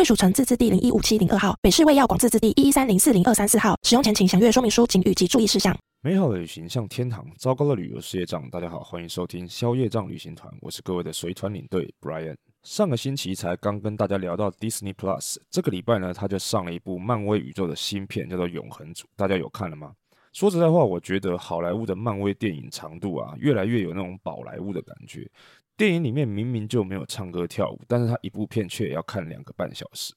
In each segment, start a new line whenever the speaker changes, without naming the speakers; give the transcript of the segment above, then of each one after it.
贵属城自治地零一五七零二号，北市卫药广自治地一一三零四零二三四号。使用前请详阅说明书、警语及注意事项。
美好的旅行像天堂，糟糕的旅游是业障。大家好，欢迎收听消业障旅行团，我是各位的随团领队 Brian。上个星期才刚跟大家聊到 Disney Plus，这个礼拜呢，他就上了一部漫威宇宙的新片，叫做《永恒族》，大家有看了吗？说实在话，我觉得好莱坞的漫威电影长度啊，越来越有那种宝莱坞的感觉。电影里面明明就没有唱歌跳舞，但是他一部片却也要看两个半小时。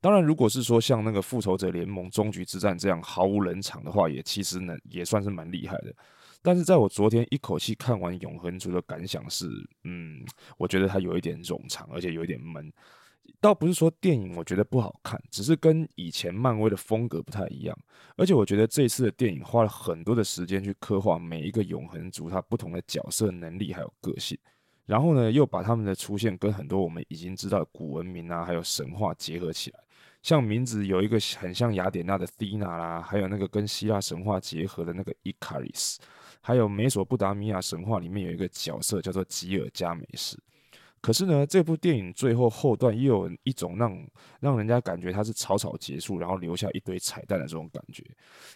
当然，如果是说像那个复仇者联盟终局之战这样毫无冷场的话，也其实呢也算是蛮厉害的。但是在我昨天一口气看完《永恒族》的感想是，嗯，我觉得它有一点冗长，而且有一点闷。倒不是说电影我觉得不好看，只是跟以前漫威的风格不太一样。而且我觉得这次的电影花了很多的时间去刻画每一个永恒族它不同的角色能力还有个性。然后呢，又把他们的出现跟很多我们已经知道的古文明啊，还有神话结合起来。像名字有一个很像雅典娜的 Thena 啦，还有那个跟希腊神话结合的那个 Icarus，还有美索不达米亚神话里面有一个角色叫做吉尔加美什。可是呢，这部电影最后后段又有一种让让人家感觉它是草草结束，然后留下一堆彩蛋的这种感觉。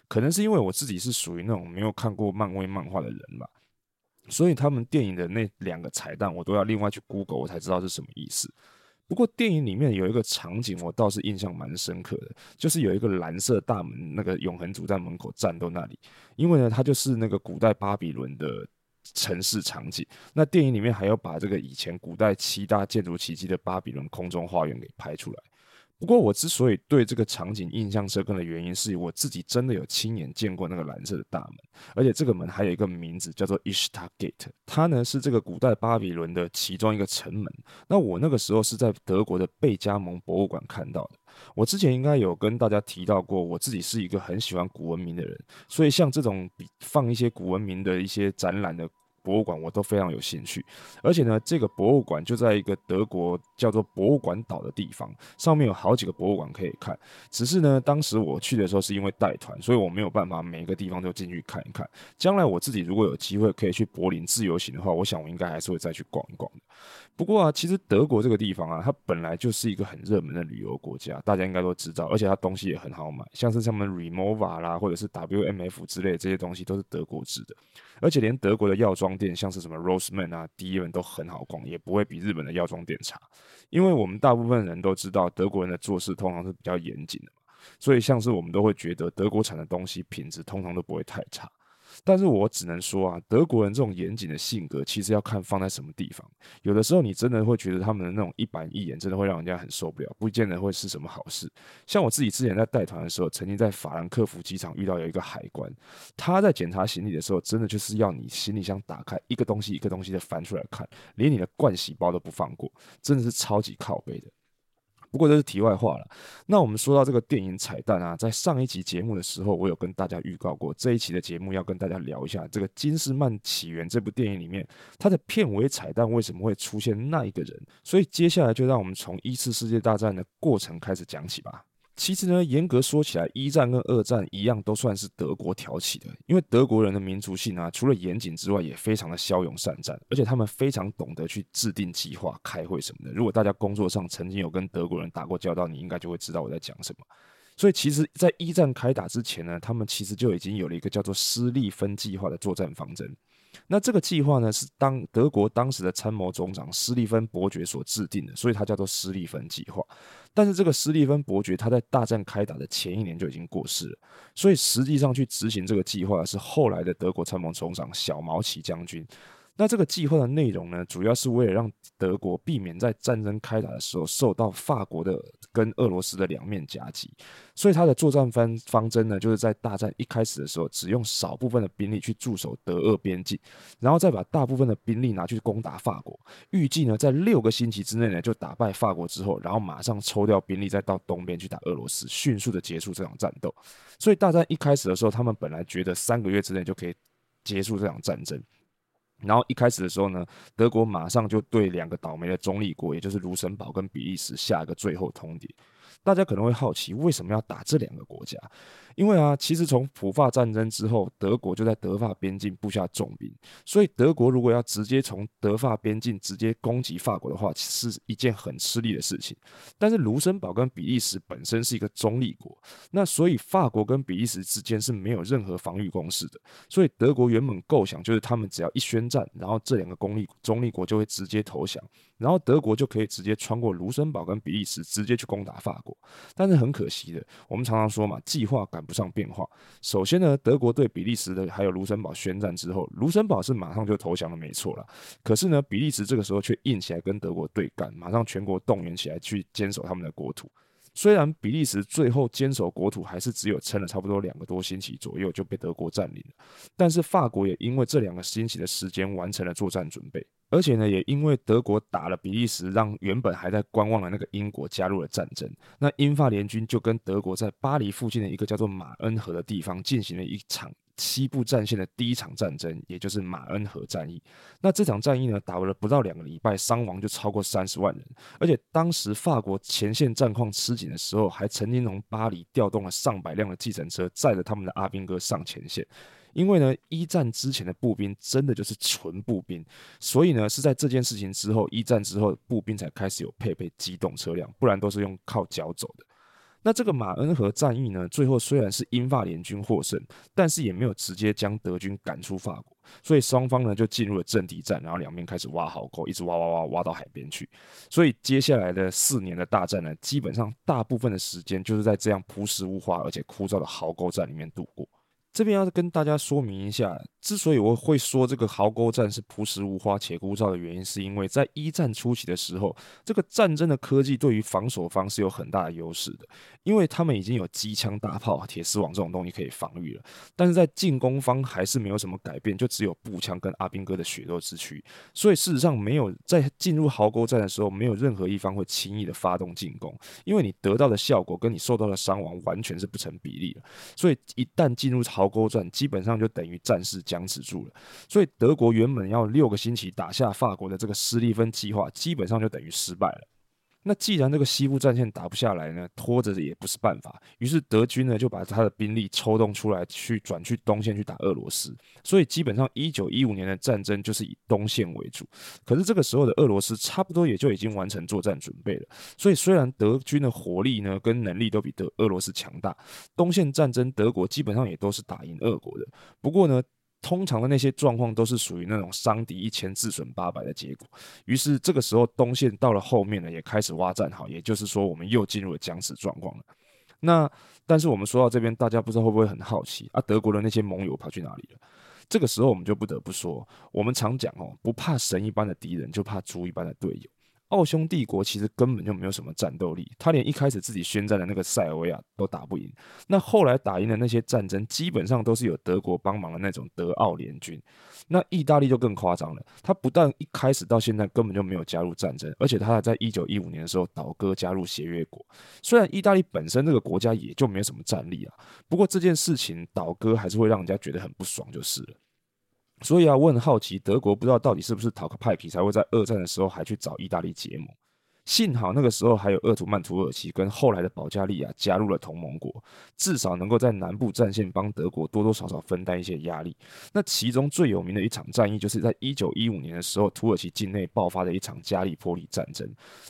可能是因为我自己是属于那种没有看过漫威漫画的人吧，所以他们电影的那两个彩蛋我都要另外去 Google，我才知道是什么意思。不过电影里面有一个场景，我倒是印象蛮深刻的，就是有一个蓝色大门，那个永恒族在门口战斗那里，因为呢，它就是那个古代巴比伦的城市场景。那电影里面还要把这个以前古代七大建筑奇迹的巴比伦空中花园给拍出来。不过我之所以对这个场景印象深刻的原因，是我自己真的有亲眼见过那个蓝色的大门，而且这个门还有一个名字叫做 Ishtar Gate，它呢是这个古代巴比伦的其中一个城门。那我那个时候是在德国的贝加蒙博物馆看到的。我之前应该有跟大家提到过，我自己是一个很喜欢古文明的人，所以像这种比放一些古文明的一些展览的。博物馆我都非常有兴趣，而且呢，这个博物馆就在一个德国叫做博物馆岛的地方，上面有好几个博物馆可以看。只是呢，当时我去的时候是因为带团，所以我没有办法每一个地方都进去看一看。将来我自己如果有机会可以去柏林自由行的话，我想我应该还是会再去逛一逛的。不过啊，其实德国这个地方啊，它本来就是一个很热门的旅游国家，大家应该都知道，而且它东西也很好买，像是他们 Rimowa 啦，或者是 WMF 之类的这些东西都是德国制的，而且连德国的药妆店，像是什么 Roseman 啊、Deiman 都很好逛，也不会比日本的药妆店差。因为我们大部分人都知道，德国人的做事通常是比较严谨的嘛，所以像是我们都会觉得德国产的东西品质通常都不会太差。但是我只能说啊，德国人这种严谨的性格，其实要看放在什么地方。有的时候你真的会觉得他们的那种一板一眼，真的会让人家很受不了，不见得会是什么好事。像我自己之前在带团的时候，曾经在法兰克福机场遇到有一个海关，他在检查行李的时候，真的就是要你行李箱打开，一个东西一个东西的翻出来看，连你的盥洗包都不放过，真的是超级靠背的。不过这是题外话了。那我们说到这个电影彩蛋啊，在上一集节目的时候，我有跟大家预告过，这一期的节目要跟大家聊一下这个《金士曼起源》这部电影里面，它的片尾彩蛋为什么会出现那一个人。所以接下来就让我们从一次世界大战的过程开始讲起吧。其实呢，严格说起来，一战跟二战一样，都算是德国挑起的。因为德国人的民族性啊，除了严谨之外，也非常的骁勇善战，而且他们非常懂得去制定计划、开会什么的。如果大家工作上曾经有跟德国人打过交道，你应该就会知道我在讲什么。所以，其实，在一战开打之前呢，他们其实就已经有了一个叫做施利芬计划的作战方针。那这个计划呢，是当德国当时的参谋总长斯利芬伯爵所制定的，所以它叫做斯利芬计划。但是这个斯利芬伯爵他在大战开打的前一年就已经过世了，所以实际上去执行这个计划是后来的德国参谋总长小毛奇将军。那这个计划的内容呢，主要是为了让德国避免在战争开打的时候受到法国的跟俄罗斯的两面夹击，所以他的作战方方针呢，就是在大战一开始的时候，只用少部分的兵力去驻守德俄边境，然后再把大部分的兵力拿去攻打法国。预计呢，在六个星期之内呢，就打败法国之后，然后马上抽调兵力，再到东边去打俄罗斯，迅速的结束这场战斗。所以大战一开始的时候，他们本来觉得三个月之内就可以结束这场战争。然后一开始的时候呢，德国马上就对两个倒霉的中立国，也就是卢森堡跟比利时下一个最后通牒。大家可能会好奇，为什么要打这两个国家？因为啊，其实从普法战争之后，德国就在德法边境布下重兵，所以德国如果要直接从德法边境直接攻击法国的话，是一件很吃力的事情。但是卢森堡跟比利时本身是一个中立国，那所以法国跟比利时之间是没有任何防御工事的，所以德国原本构想就是他们只要一宣战，然后这两个公立中立国就会直接投降，然后德国就可以直接穿过卢森堡跟比利时，直接去攻打法国。但是很可惜的，我们常常说嘛，计划赶不上变化。首先呢，德国对比利时的还有卢森堡宣战之后，卢森堡是马上就投降了，没错啦。可是呢，比利时这个时候却硬起来跟德国对干，马上全国动员起来去坚守他们的国土。虽然比利时最后坚守国土还是只有撑了差不多两个多星期左右就被德国占领了，但是法国也因为这两个星期的时间完成了作战准备，而且呢，也因为德国打了比利时，让原本还在观望的那个英国加入了战争，那英法联军就跟德国在巴黎附近的一个叫做马恩河的地方进行了一场。西部战线的第一场战争，也就是马恩河战役。那这场战役呢，打了不到两个礼拜，伤亡就超过三十万人。而且当时法国前线战况吃紧的时候，还曾经从巴黎调动了上百辆的计程车，载着他们的阿兵哥上前线。因为呢，一战之前的步兵真的就是纯步兵，所以呢，是在这件事情之后，一战之后，步兵才开始有配备机动车辆，不然都是用靠脚走的。那这个马恩河战役呢，最后虽然是英法联军获胜，但是也没有直接将德军赶出法国，所以双方呢就进入了阵地战，然后两边开始挖壕沟，一直挖挖挖挖到海边去。所以接下来的四年的大战呢，基本上大部分的时间就是在这样朴实无华而且枯燥的壕沟战里面度过。这边要跟大家说明一下，之所以我会说这个壕沟战是朴实无华且枯燥的原因，是因为在一战初期的时候，这个战争的科技对于防守方是有很大的优势的，因为他们已经有机枪、大炮、铁丝网这种东西可以防御了。但是在进攻方还是没有什么改变，就只有步枪跟阿兵哥的血肉之躯。所以事实上，没有在进入壕沟战的时候，没有任何一方会轻易的发动进攻，因为你得到的效果跟你受到的伤亡完全是不成比例的。所以一旦进入壕沟战，基本上就等于战事僵持住了。所以德国原本要六个星期打下法国的这个施利芬计划，基本上就等于失败了。那既然这个西部战线打不下来呢，拖着也不是办法。于是德军呢就把他的兵力抽动出来，去转去东线去打俄罗斯。所以基本上一九一五年的战争就是以东线为主。可是这个时候的俄罗斯差不多也就已经完成作战准备了。所以虽然德军的火力呢跟能力都比德俄罗斯强大，东线战争德国基本上也都是打赢俄国的。不过呢。通常的那些状况都是属于那种伤敌一千自损八百的结果。于是这个时候东线到了后面呢，也开始挖战壕，也就是说我们又进入了僵持状况了。那但是我们说到这边，大家不知道会不会很好奇啊？德国的那些盟友跑去哪里了？这个时候我们就不得不说，我们常讲哦，不怕神一般的敌人，就怕猪一般的队友。奥匈帝国其实根本就没有什么战斗力，他连一开始自己宣战的那个塞尔维亚都打不赢。那后来打赢的那些战争，基本上都是有德国帮忙的那种德奥联军。那意大利就更夸张了，他不但一开始到现在根本就没有加入战争，而且他还在一九一五年的时候倒戈加入协约国。虽然意大利本身这个国家也就没有什么战力啊，不过这件事情倒戈还是会让人家觉得很不爽，就是了。所以啊，我很好奇，德国不知道到底是不是讨个派皮，才会在二战的时候还去找意大利结盟。幸好那个时候还有鄂图曼土耳其跟后来的保加利亚加入了同盟国，至少能够在南部战线帮德国多多少少分担一些压力。那其中最有名的一场战役，就是在一九一五年的时候，土耳其境内爆发的一场加利波利战争。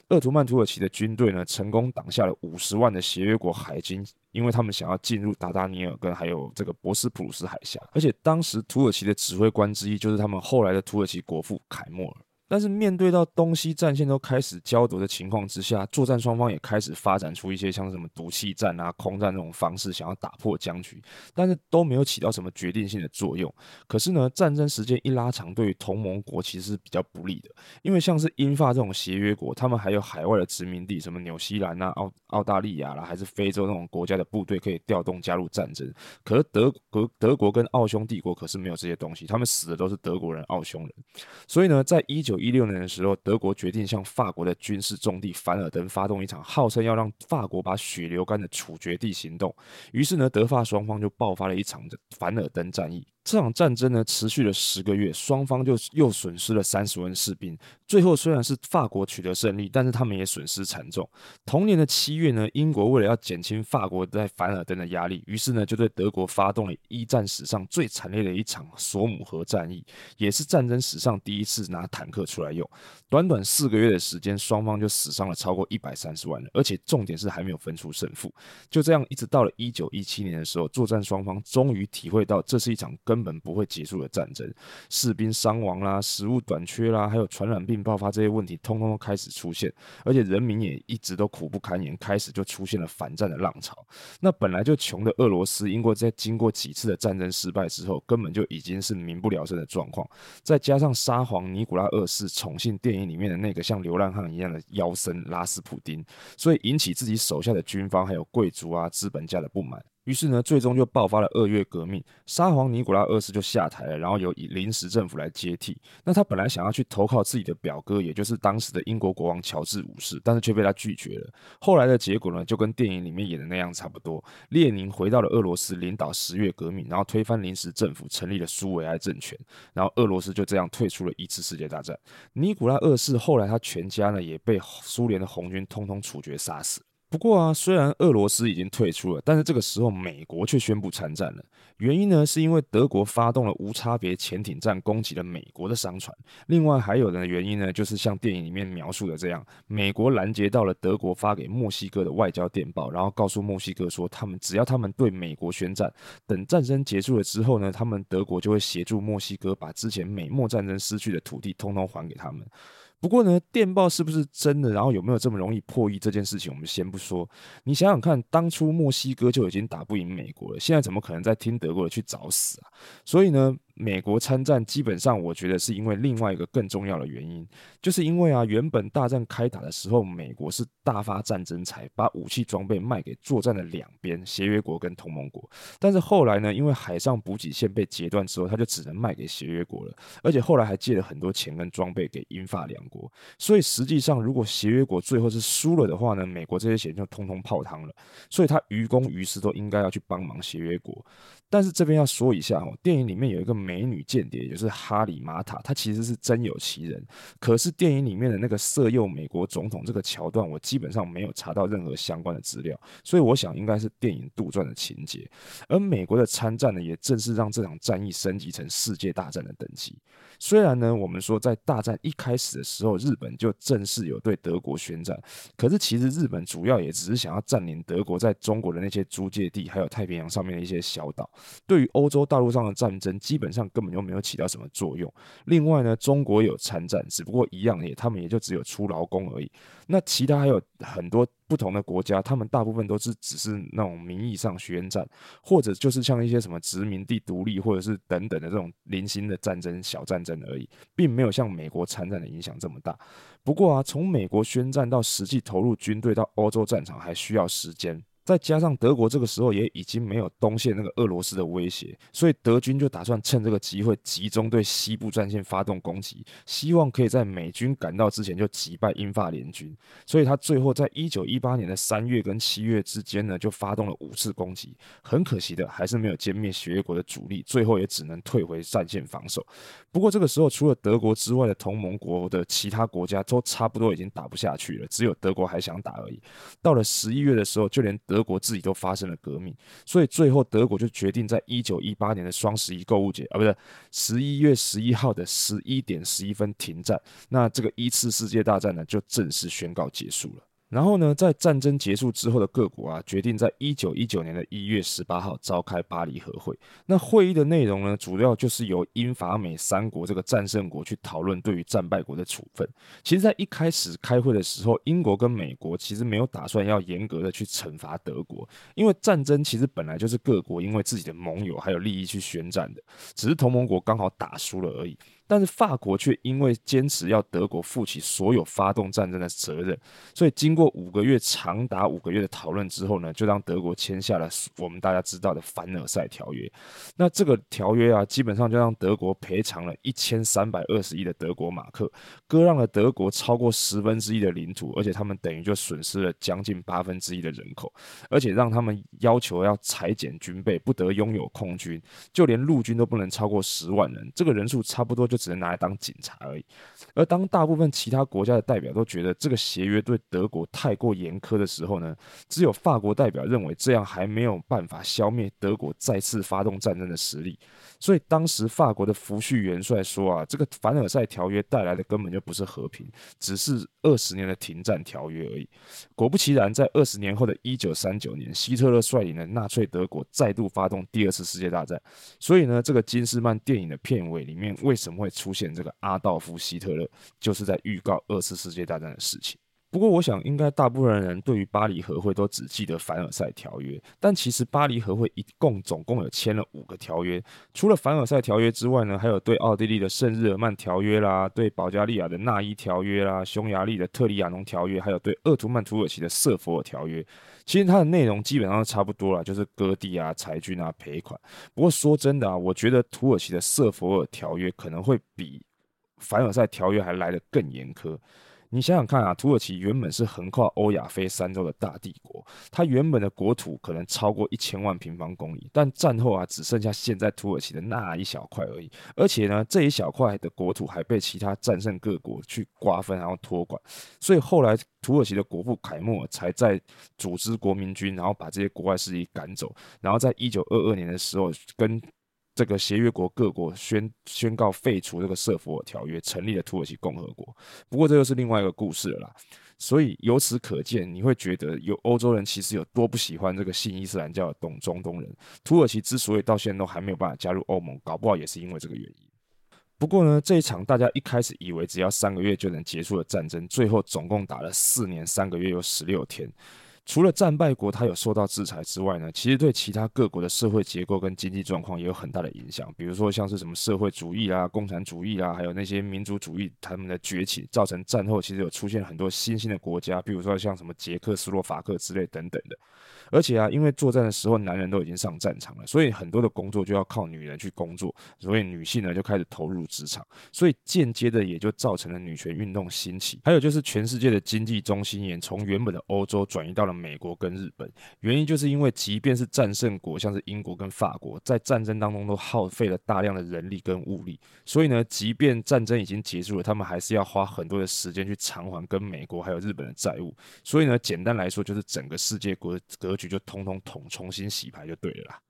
鄂图曼土耳其的军队呢，成功挡下了五十万的协约国海军，因为他们想要进入达达尼尔跟还有这个博斯普鲁斯海峡。而且当时土耳其的指挥官之一，就是他们后来的土耳其国父凯末尔。但是面对到东西战线都开始焦灼的情况之下，作战双方也开始发展出一些像什么毒气战啊、空战这种方式，想要打破僵局，但是都没有起到什么决定性的作用。可是呢，战争时间一拉长，对于同盟国其实是比较不利的，因为像是英法这种协约国，他们还有海外的殖民地，什么纽西兰啊、澳澳大利亚啦，还是非洲那种国家的部队可以调动加入战争。可是德国、德国跟奥匈帝国可是没有这些东西，他们死的都是德国人、奥匈人。所以呢，在一九一六年的时候，德国决定向法国的军事重地凡尔登发动一场号称要让法国把血流干的处决地行动。于是呢，德法双方就爆发了一场的凡尔登战役。这场战争呢，持续了十个月，双方就又损失了三十万士兵。最后虽然是法国取得胜利，但是他们也损失惨重。同年的七月呢，英国为了要减轻法国在凡尔登的压力，于是呢就对德国发动了一战史上最惨烈的一场索姆河战役，也是战争史上第一次拿坦克出来用。短短四个月的时间，双方就死伤了超过一百三十万人，而且重点是还没有分出胜负。就这样，一直到了一九一七年的时候，作战双方终于体会到这是一场根本不会结束的战争，士兵伤亡啦，食物短缺啦，还有传染病爆发这些问题，通通都开始出现，而且人民也一直都苦不堪言，开始就出现了反战的浪潮。那本来就穷的俄罗斯，因为在经过几次的战争失败之后，根本就已经是民不聊生的状况，再加上沙皇尼古拉二世宠幸电影里面的那个像流浪汉一样的妖僧拉斯普丁，所以引起自己手下的军方还有贵族啊资本家的不满。于是呢，最终就爆发了二月革命，沙皇尼古拉二世就下台了，然后由以临时政府来接替。那他本来想要去投靠自己的表哥，也就是当时的英国国王乔治五世，但是却被他拒绝了。后来的结果呢，就跟电影里面演的那样差不多。列宁回到了俄罗斯，领导十月革命，然后推翻临时政府，成立了苏维埃政权，然后俄罗斯就这样退出了一次世界大战。尼古拉二世后来他全家呢也被苏联的红军通通处决杀死。不过啊，虽然俄罗斯已经退出了，但是这个时候美国却宣布参战了。原因呢，是因为德国发动了无差别潜艇战，攻击了美国的商船。另外还有的原因呢，就是像电影里面描述的这样，美国拦截到了德国发给墨西哥的外交电报，然后告诉墨西哥说，他们只要他们对美国宣战，等战争结束了之后呢，他们德国就会协助墨西哥把之前美墨战争失去的土地通通还给他们。不过呢，电报是不是真的？然后有没有这么容易破译这件事情，我们先不说。你想想看，当初墨西哥就已经打不赢美国了，现在怎么可能再听德国的去找死啊？所以呢，美国参战基本上，我觉得是因为另外一个更重要的原因，就是因为啊，原本大战开打的时候，美国是大发战争财，把武器装备卖给作战的两边协约国跟同盟国。但是后来呢，因为海上补给线被截断之后，他就只能卖给协约国了，而且后来还借了很多钱跟装备给英法两国。所以实际上，如果协约国最后是输了的话呢，美国这些钱就通通泡汤了。所以他于公于私都应该要去帮忙协约国。但是这边要说一下哦，电影里面有一个美女间谍，也就是哈里马塔，她其实是真有其人。可是电影里面的那个色诱美国总统这个桥段，我基本上没有查到任何相关的资料，所以我想应该是电影杜撰的情节。而美国的参战呢，也正是让这场战役升级成世界大战的等级。虽然呢，我们说在大战一开始的时候，日本就正式有对德国宣战，可是其实日本主要也只是想要占领德国在中国的那些租界地，还有太平洋上面的一些小岛。对于欧洲大陆上的战争，基本上根本就没有起到什么作用。另外呢，中国有参战，只不过一样也，他们也就只有出劳工而已。那其他还有很多不同的国家，他们大部分都是只是那种名义上宣战，或者就是像一些什么殖民地独立，或者是等等的这种零星的战争、小战争而已，并没有像美国参战的影响这么大。不过啊，从美国宣战到实际投入军队到欧洲战场，还需要时间。再加上德国这个时候也已经没有东线那个俄罗斯的威胁，所以德军就打算趁这个机会集中对西部战线发动攻击，希望可以在美军赶到之前就击败英法联军。所以他最后在一九一八年的三月跟七月之间呢，就发动了五次攻击。很可惜的，还是没有歼灭协约国的主力，最后也只能退回战线防守。不过这个时候，除了德国之外的同盟国的其他国家都差不多已经打不下去了，只有德国还想打而已。到了十一月的时候，就连德国自己都发生了革命，所以最后德国就决定在一九一八年的双十一购物节啊，不是十一月十一号的十一点十一分停战。那这个一次世界大战呢，就正式宣告结束了。然后呢，在战争结束之后的各国啊，决定在一九一九年的一月十八号召开巴黎和会。那会议的内容呢，主要就是由英法美三国这个战胜国去讨论对于战败国的处分。其实，在一开始开会的时候，英国跟美国其实没有打算要严格的去惩罚德国，因为战争其实本来就是各国因为自己的盟友还有利益去宣战的，只是同盟国刚好打输了而已。但是法国却因为坚持要德国负起所有发动战争的责任，所以经过五个月长达五个月的讨论之后呢，就让德国签下了我们大家知道的凡尔赛条约。那这个条约啊，基本上就让德国赔偿了一千三百二十亿的德国马克，割让了德国超过十分之一的领土，而且他们等于就损失了将近八分之一的人口，而且让他们要求要裁减军备，不得拥有空军，就连陆军都不能超过十万人，这个人数差不多就。只能拿来当警察而已。而当大部分其他国家的代表都觉得这个协约对德国太过严苛的时候呢，只有法国代表认为这样还没有办法消灭德国再次发动战争的实力。所以当时法国的福煦元帅说啊，这个凡尔赛条约带来的根本就不是和平，只是二十年的停战条约而已。果不其然，在二十年后的一九三九年，希特勒率领的纳粹德国再度发动第二次世界大战。所以呢，这个金斯曼电影的片尾里面为什么会出现这个阿道夫·希特勒，就是在预告二次世界大战的事情。不过，我想应该大部分人对于巴黎和会都只记得凡尔赛条约，但其实巴黎和会一共总共有签了五个条约，除了凡尔赛条约之外呢，还有对奥地利的圣日耳曼条约啦，对保加利亚的纳伊条约啦，匈牙利的特里亚农条约，还有对鄂图曼土耳其的瑟弗尔条约。其实它的内容基本上差不多了，就是割地啊、裁军啊、赔款。不过说真的啊，我觉得土耳其的瑟佛尔条约可能会比凡尔赛条约还来得更严苛。你想想看啊，土耳其原本是横跨欧亚非三洲的大帝国，它原本的国土可能超过一千万平方公里，但战后啊，只剩下现在土耳其的那一小块而已。而且呢，这一小块的国土还被其他战胜各国去瓜分，然后托管。所以后来土耳其的国父凯末才在组织国民军，然后把这些国外势力赶走，然后在一九二二年的时候跟。这个协约国各国宣宣告废除这个瑟佛尔条约，成立了土耳其共和国。不过这又是另外一个故事了啦。所以由此可见，你会觉得有欧洲人其实有多不喜欢这个信伊斯兰教的东中东人。土耳其之所以到现在都还没有办法加入欧盟，搞不好也是因为这个原因。不过呢，这一场大家一开始以为只要三个月就能结束的战争，最后总共打了四年三个月又十六天。除了战败国它有受到制裁之外呢，其实对其他各国的社会结构跟经济状况也有很大的影响。比如说像是什么社会主义啊、共产主义啊，还有那些民族主义他们的崛起，造成战后其实有出现很多新兴的国家，比如说像什么捷克斯洛伐克之类等等的。而且啊，因为作战的时候男人都已经上战场了，所以很多的工作就要靠女人去工作，所以女性呢就开始投入职场，所以间接的也就造成了女权运动兴起。还有就是全世界的经济中心也从原本的欧洲转移到了美国跟日本，原因就是因为即便是战胜国，像是英国跟法国，在战争当中都耗费了大量的人力跟物力，所以呢，即便战争已经结束了，他们还是要花很多的时间去偿还跟美国还有日本的债务。所以呢，简单来说就是整个世界国格局就通通统重新洗牌就对了啦。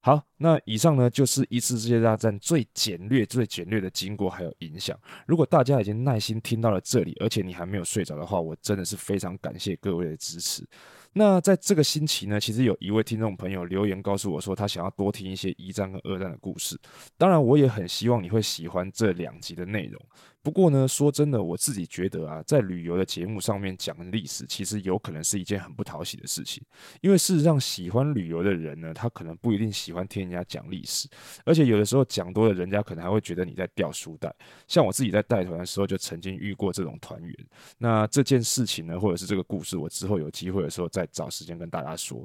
好，那以上呢就是一次世界大战最简略、最简略的经过还有影响。如果大家已经耐心听到了这里，而且你还没有睡着的话，我真的是非常感谢各位的支持。那在这个星期呢，其实有一位听众朋友留言告诉我说，他想要多听一些一战跟二战的故事。当然，我也很希望你会喜欢这两集的内容。不过呢，说真的，我自己觉得啊，在旅游的节目上面讲历史，其实有可能是一件很不讨喜的事情。因为事实上，喜欢旅游的人呢，他可能不一定喜欢听人家讲历史，而且有的时候讲多了，人家可能还会觉得你在掉书袋。像我自己在带团的时候，就曾经遇过这种团员。那这件事情呢，或者是这个故事，我之后有机会的时候再找时间跟大家说。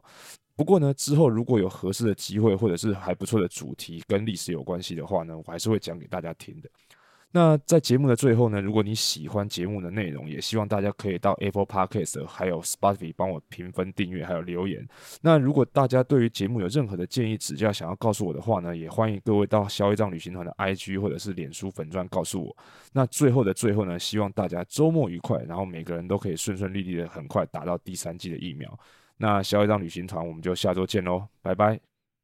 不过呢，之后如果有合适的机会，或者是还不错的主题跟历史有关系的话呢，我还是会讲给大家听的。那在节目的最后呢，如果你喜欢节目的内容，也希望大家可以到 Apple Podcast 还有 Spotify 帮我评分、订阅还有留言。那如果大家对于节目有任何的建议、指教，想要告诉我的话呢，也欢迎各位到消业障旅行团的 IG 或者是脸书粉专告诉我。那最后的最后呢，希望大家周末愉快，然后每个人都可以顺顺利利的很快打到第三剂的疫苗。那消业障旅行团，我们就下周见喽，拜拜。